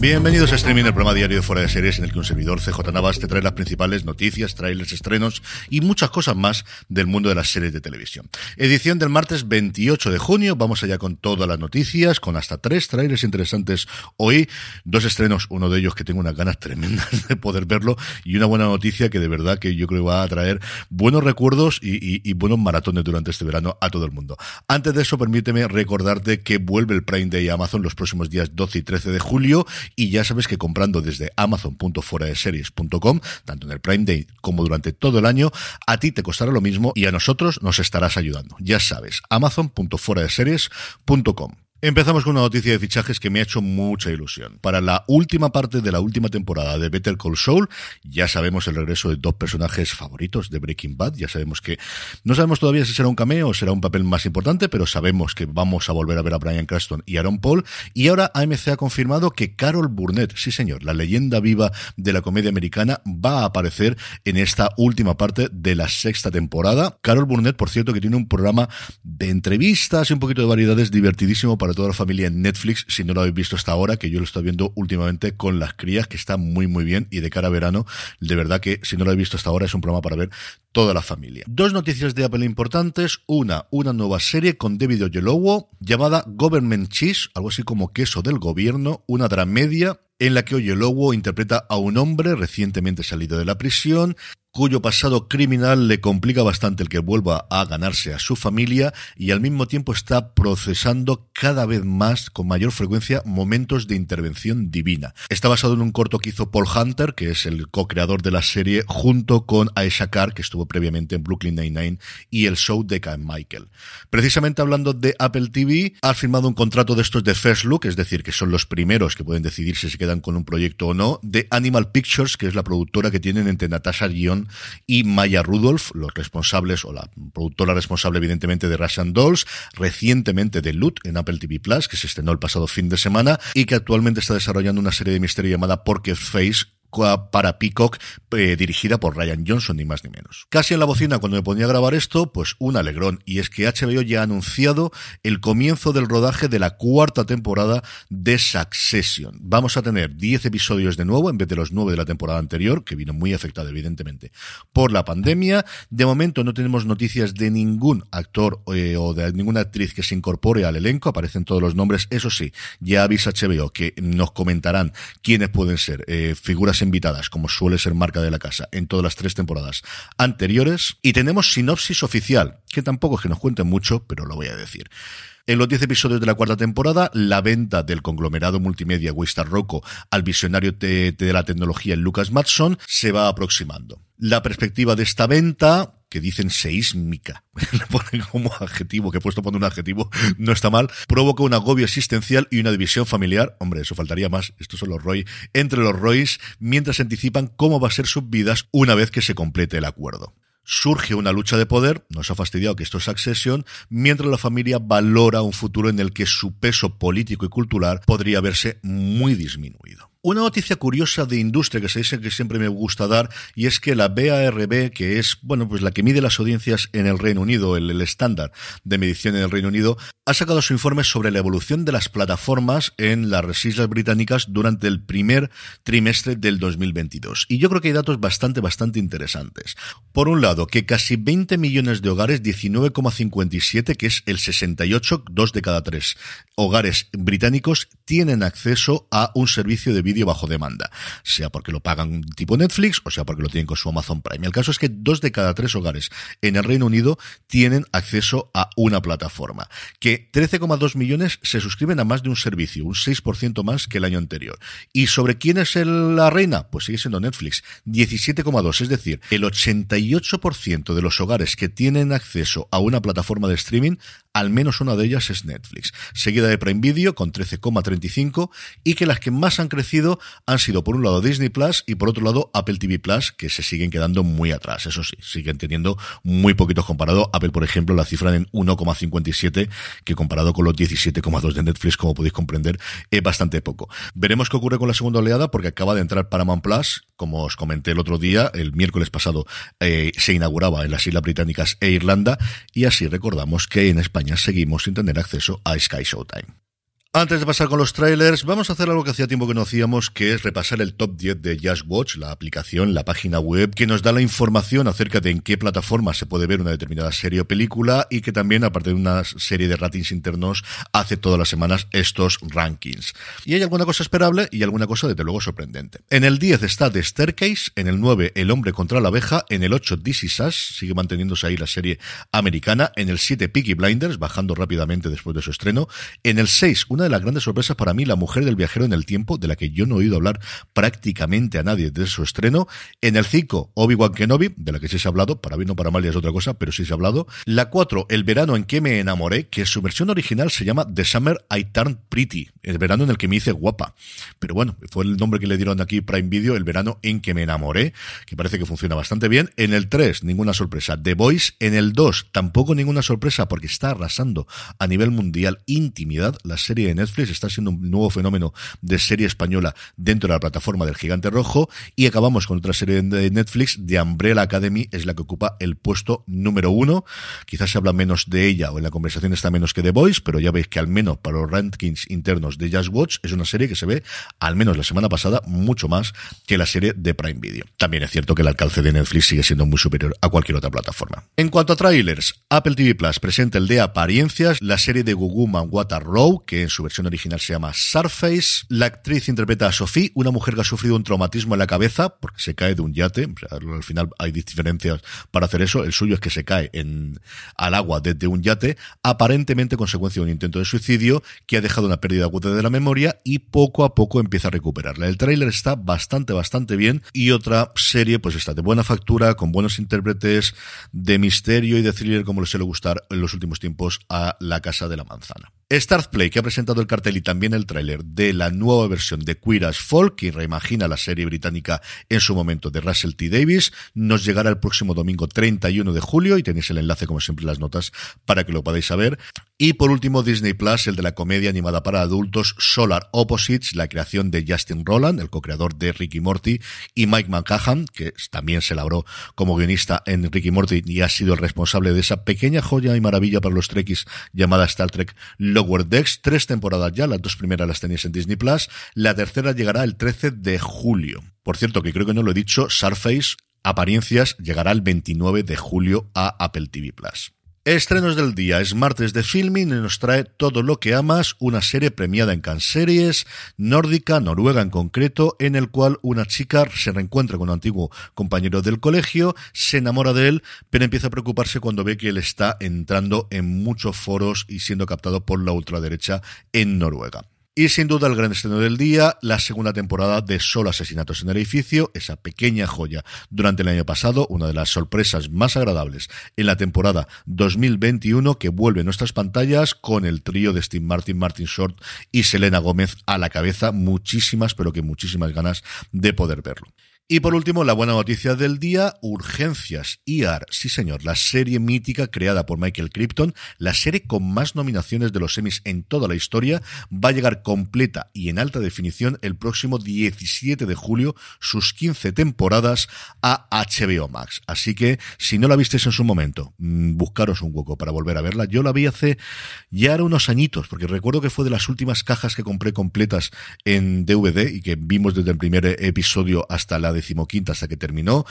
Bienvenidos a Streaming, el programa diario de Fuera de Series, en el que un servidor CJ Navas te trae las principales noticias, trailers, estrenos y muchas cosas más del mundo de las series de televisión. Edición del martes 28 de junio, vamos allá con todas las noticias, con hasta tres trailers interesantes hoy, dos estrenos, uno de ellos que tengo unas ganas tremendas de poder verlo, y una buena noticia que de verdad que yo creo que va a traer buenos recuerdos y, y buenos maratones durante este verano a todo el mundo. Antes de eso, permíteme recordarte que vuelve el Prime Day a Amazon los próximos días 12 y 13 de julio y ya sabes que comprando desde amazon.foradeseries.com, tanto en el Prime Day como durante todo el año, a ti te costará lo mismo y a nosotros nos estarás ayudando. Ya sabes, amazon.foradeseries.com. Empezamos con una noticia de fichajes que me ha hecho mucha ilusión. Para la última parte de la última temporada de Better Call Saul, ya sabemos el regreso de dos personajes favoritos de Breaking Bad. Ya sabemos que no sabemos todavía si será un cameo o será un papel más importante, pero sabemos que vamos a volver a ver a Brian Cranston y Aaron Paul. Y ahora AMC ha confirmado que Carol Burnett, sí señor, la leyenda viva de la comedia americana, va a aparecer en esta última parte de la sexta temporada. Carol Burnett, por cierto, que tiene un programa de entrevistas y un poquito de variedades divertidísimo para toda la familia en Netflix, si no lo habéis visto hasta ahora, que yo lo estoy viendo últimamente con las crías, que está muy muy bien y de cara a verano, de verdad que si no lo habéis visto hasta ahora es un programa para ver toda la familia. Dos noticias de Apple importantes, una, una nueva serie con David Oyelowo llamada Government Cheese, algo así como queso del gobierno, una dramedia en la que Oyelowo interpreta a un hombre recientemente salido de la prisión cuyo pasado criminal le complica bastante el que vuelva a ganarse a su familia y al mismo tiempo está procesando cada vez más, con mayor frecuencia, momentos de intervención divina. Está basado en un corto que hizo Paul Hunter, que es el co-creador de la serie, junto con Aisha Carr, que estuvo previamente en Brooklyn Nine-Nine, y el show de Kyle Michael. Precisamente hablando de Apple TV, ha firmado un contrato de estos de First Look, es decir, que son los primeros que pueden decidir si se quedan con un proyecto o no, de Animal Pictures, que es la productora que tienen entre Natasha Guion y Maya Rudolph, los responsables, o la productora responsable evidentemente de Russian Dolls, recientemente de Loot en Apple TV Plus, que se estrenó el pasado fin de semana y que actualmente está desarrollando una serie de misterio llamada Porque Face para Peacock, eh, dirigida por Ryan Johnson, ni más ni menos. Casi en la bocina, cuando me ponía a grabar esto, pues un alegrón, y es que HBO ya ha anunciado el comienzo del rodaje de la cuarta temporada de Succession. Vamos a tener 10 episodios de nuevo, en vez de los 9 de la temporada anterior, que vino muy afectado, evidentemente, por la pandemia. De momento no tenemos noticias de ningún actor eh, o de ninguna actriz que se incorpore al elenco, aparecen todos los nombres, eso sí, ya avisa HBO que nos comentarán quiénes pueden ser eh, figuras invitadas, como suele ser marca de la casa, en todas las tres temporadas anteriores. Y tenemos sinopsis oficial, que tampoco es que nos cuente mucho, pero lo voy a decir. En los 10 episodios de la cuarta temporada, la venta del conglomerado multimedia Wistar Rocco al visionario de, de, la tecnología Lucas Matson se va aproximando. La perspectiva de esta venta, que dicen seísmica, le ponen como adjetivo, que he puesto poner un adjetivo, no está mal, provoca un agobio existencial y una división familiar, hombre, eso faltaría más, estos son los Roy, entre los Roys, mientras anticipan cómo va a ser sus vidas una vez que se complete el acuerdo. Surge una lucha de poder, nos ha fastidiado que esto es Accession, mientras la familia valora un futuro en el que su peso político y cultural podría verse muy disminuido. Una noticia curiosa de industria que se dice que siempre me gusta dar y es que la BARB, que es, bueno, pues la que mide las audiencias en el Reino Unido, el, estándar de medición en el Reino Unido, ha sacado su informe sobre la evolución de las plataformas en las islas británicas durante el primer trimestre del 2022. Y yo creo que hay datos bastante, bastante interesantes. Por un lado, que casi 20 millones de hogares, 19,57, que es el 68, dos de cada tres hogares británicos, tienen acceso a un servicio de vídeo bajo demanda, sea porque lo pagan tipo Netflix o sea porque lo tienen con su Amazon Prime. El caso es que dos de cada tres hogares en el Reino Unido tienen acceso a una plataforma, que 13,2 millones se suscriben a más de un servicio, un 6% más que el año anterior. ¿Y sobre quién es la reina? Pues sigue siendo Netflix, 17,2, es decir, el 88% de los hogares que tienen acceso a una plataforma de streaming al menos una de ellas es Netflix, seguida de Prime Video con 13,35 y que las que más han crecido han sido por un lado Disney Plus y por otro lado Apple TV Plus, que se siguen quedando muy atrás, eso sí, siguen teniendo muy poquitos comparado. Apple, por ejemplo, la cifra en 1,57, que comparado con los 17,2 de Netflix, como podéis comprender, es bastante poco. Veremos qué ocurre con la segunda oleada, porque acaba de entrar Paramount Plus, como os comenté el otro día, el miércoles pasado eh, se inauguraba en las Islas Británicas e Irlanda, y así recordamos que en España seguimos sin tener acceso a Sky Showtime. Antes de pasar con los trailers, vamos a hacer algo que hacía tiempo que no hacíamos, que es repasar el top 10 de Just Watch, la aplicación, la página web, que nos da la información acerca de en qué plataforma se puede ver una determinada serie o película y que también, aparte de una serie de ratings internos, hace todas las semanas estos rankings. Y hay alguna cosa esperable y alguna cosa, desde luego, sorprendente. En el 10 está The Staircase, en el 9 El hombre contra la abeja, en el 8 This Is Us, sigue manteniéndose ahí la serie americana, en el 7 Peaky Blinders, bajando rápidamente después de su estreno, en el 6 una las grandes sorpresas para mí, La mujer del viajero en el tiempo, de la que yo no he oído hablar prácticamente a nadie desde su estreno. En el 5, Obi-Wan Kenobi, de la que sí se ha hablado, para bien o para mal ya es otra cosa, pero sí se ha hablado. La 4, El verano en que me enamoré, que su versión original se llama The Summer I Turned Pretty, el verano en el que me hice guapa. Pero bueno, fue el nombre que le dieron aquí Prime Video, El verano en que me enamoré, que parece que funciona bastante bien. En el 3, ninguna sorpresa. The Voice. En el 2, tampoco ninguna sorpresa porque está arrasando a nivel mundial Intimidad, la serie de Netflix, está siendo un nuevo fenómeno de serie española dentro de la plataforma del Gigante Rojo. Y acabamos con otra serie de Netflix, de Umbrella Academy, es la que ocupa el puesto número uno. Quizás se habla menos de ella o en la conversación está menos que de Voice, pero ya veis que al menos para los rankings internos de Just Watch es una serie que se ve, al menos la semana pasada, mucho más que la serie de Prime Video. También es cierto que el alcance de Netflix sigue siendo muy superior a cualquier otra plataforma. En cuanto a trailers, Apple TV Plus presenta el de apariencias, la serie de Gugu Manwata Row, que en su versión original se llama Surface. La actriz interpreta a Sophie, una mujer que ha sufrido un traumatismo en la cabeza porque se cae de un yate. Al final hay diferencias para hacer eso. El suyo es que se cae al agua desde un yate, aparentemente consecuencia de un intento de suicidio que ha dejado una pérdida aguda de la memoria y poco a poco empieza a recuperarla. El tráiler está bastante, bastante bien y otra serie pues está de buena factura, con buenos intérpretes, de misterio y de thriller como le suele gustar en los últimos tiempos a La Casa de la Manzana. Start Play, que ha presentado el cartel y también el tráiler de la nueva versión de Queer as Folk, que reimagina la serie británica en su momento de Russell T. Davis, nos llegará el próximo domingo 31 de julio y tenéis el enlace, como siempre, en las notas para que lo podáis saber. Y por último, Disney Plus, el de la comedia animada para adultos Solar Opposites, la creación de Justin Roland, el co-creador de Ricky Morty, y Mike McCahan, que también se labró como guionista en Ricky Morty y ha sido el responsable de esa pequeña joya y maravilla para los Trekkies llamada Star Trek Lower Decks. Tres temporadas ya, las dos primeras las tenéis en Disney Plus, la tercera llegará el 13 de julio. Por cierto, que creo que no lo he dicho, Surface Apariencias llegará el 29 de julio a Apple TV Plus. Estrenos del día, es martes de filming y nos trae Todo lo que amas, una serie premiada en Cannes Series, nórdica, noruega en concreto, en el cual una chica se reencuentra con un antiguo compañero del colegio, se enamora de él, pero empieza a preocuparse cuando ve que él está entrando en muchos foros y siendo captado por la ultraderecha en Noruega. Y sin duda el gran estreno del día, la segunda temporada de Solo Asesinatos en el Edificio, esa pequeña joya durante el año pasado, una de las sorpresas más agradables en la temporada 2021 que vuelve a nuestras pantallas con el trío de Steve Martin, Martin Short y Selena Gómez a la cabeza. Muchísimas, pero que muchísimas ganas de poder verlo. Y por último, la buena noticia del día, Urgencias ER, sí señor, la serie mítica creada por Michael Crichton, la serie con más nominaciones de los semis en toda la historia, va a llegar completa y en alta definición el próximo 17 de julio, sus 15 temporadas a HBO Max. Así que, si no la visteis en su momento, mm, buscaros un hueco para volver a verla. Yo la vi hace ya era unos añitos, porque recuerdo que fue de las últimas cajas que compré completas en DVD y que vimos desde el primer episodio hasta la decimoquinta hasta que terminó.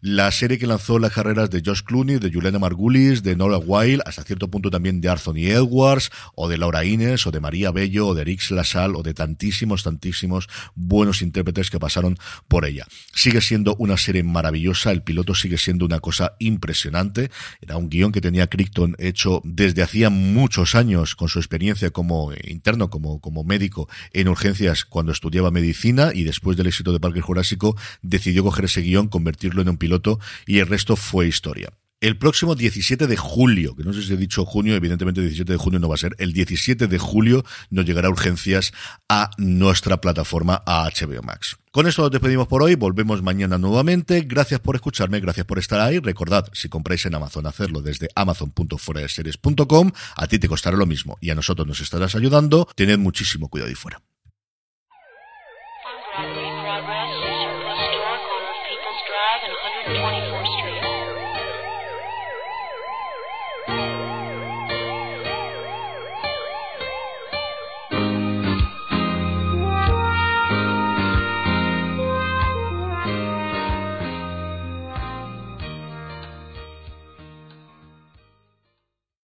La serie que lanzó las carreras de Josh Clooney, de Juliana Margulis, de Nora Wilde, hasta cierto punto también de Anthony Edwards, o de Laura Innes, o de María Bello, o de Rix Lasal, o de tantísimos, tantísimos buenos intérpretes que pasaron por ella. Sigue siendo una serie maravillosa, el piloto sigue siendo una cosa impresionante. Era un guion que tenía Crichton hecho desde hacía muchos años con su experiencia como interno, como, como médico en urgencias cuando estudiaba medicina y después del éxito de Parque Jurásico decidió coger ese guion, convertirlo en un piloto y el resto fue historia. El próximo 17 de julio, que no sé si he dicho junio, evidentemente el 17 de junio no va a ser, el 17 de julio nos llegará urgencias a nuestra plataforma a HBO Max. Con esto nos despedimos por hoy, volvemos mañana nuevamente. Gracias por escucharme, gracias por estar ahí. Recordad, si compráis en Amazon, hacerlo desde amazon.foradeseries.com. A ti te costará lo mismo y a nosotros nos estarás ayudando. Tened muchísimo cuidado ahí fuera. and 124.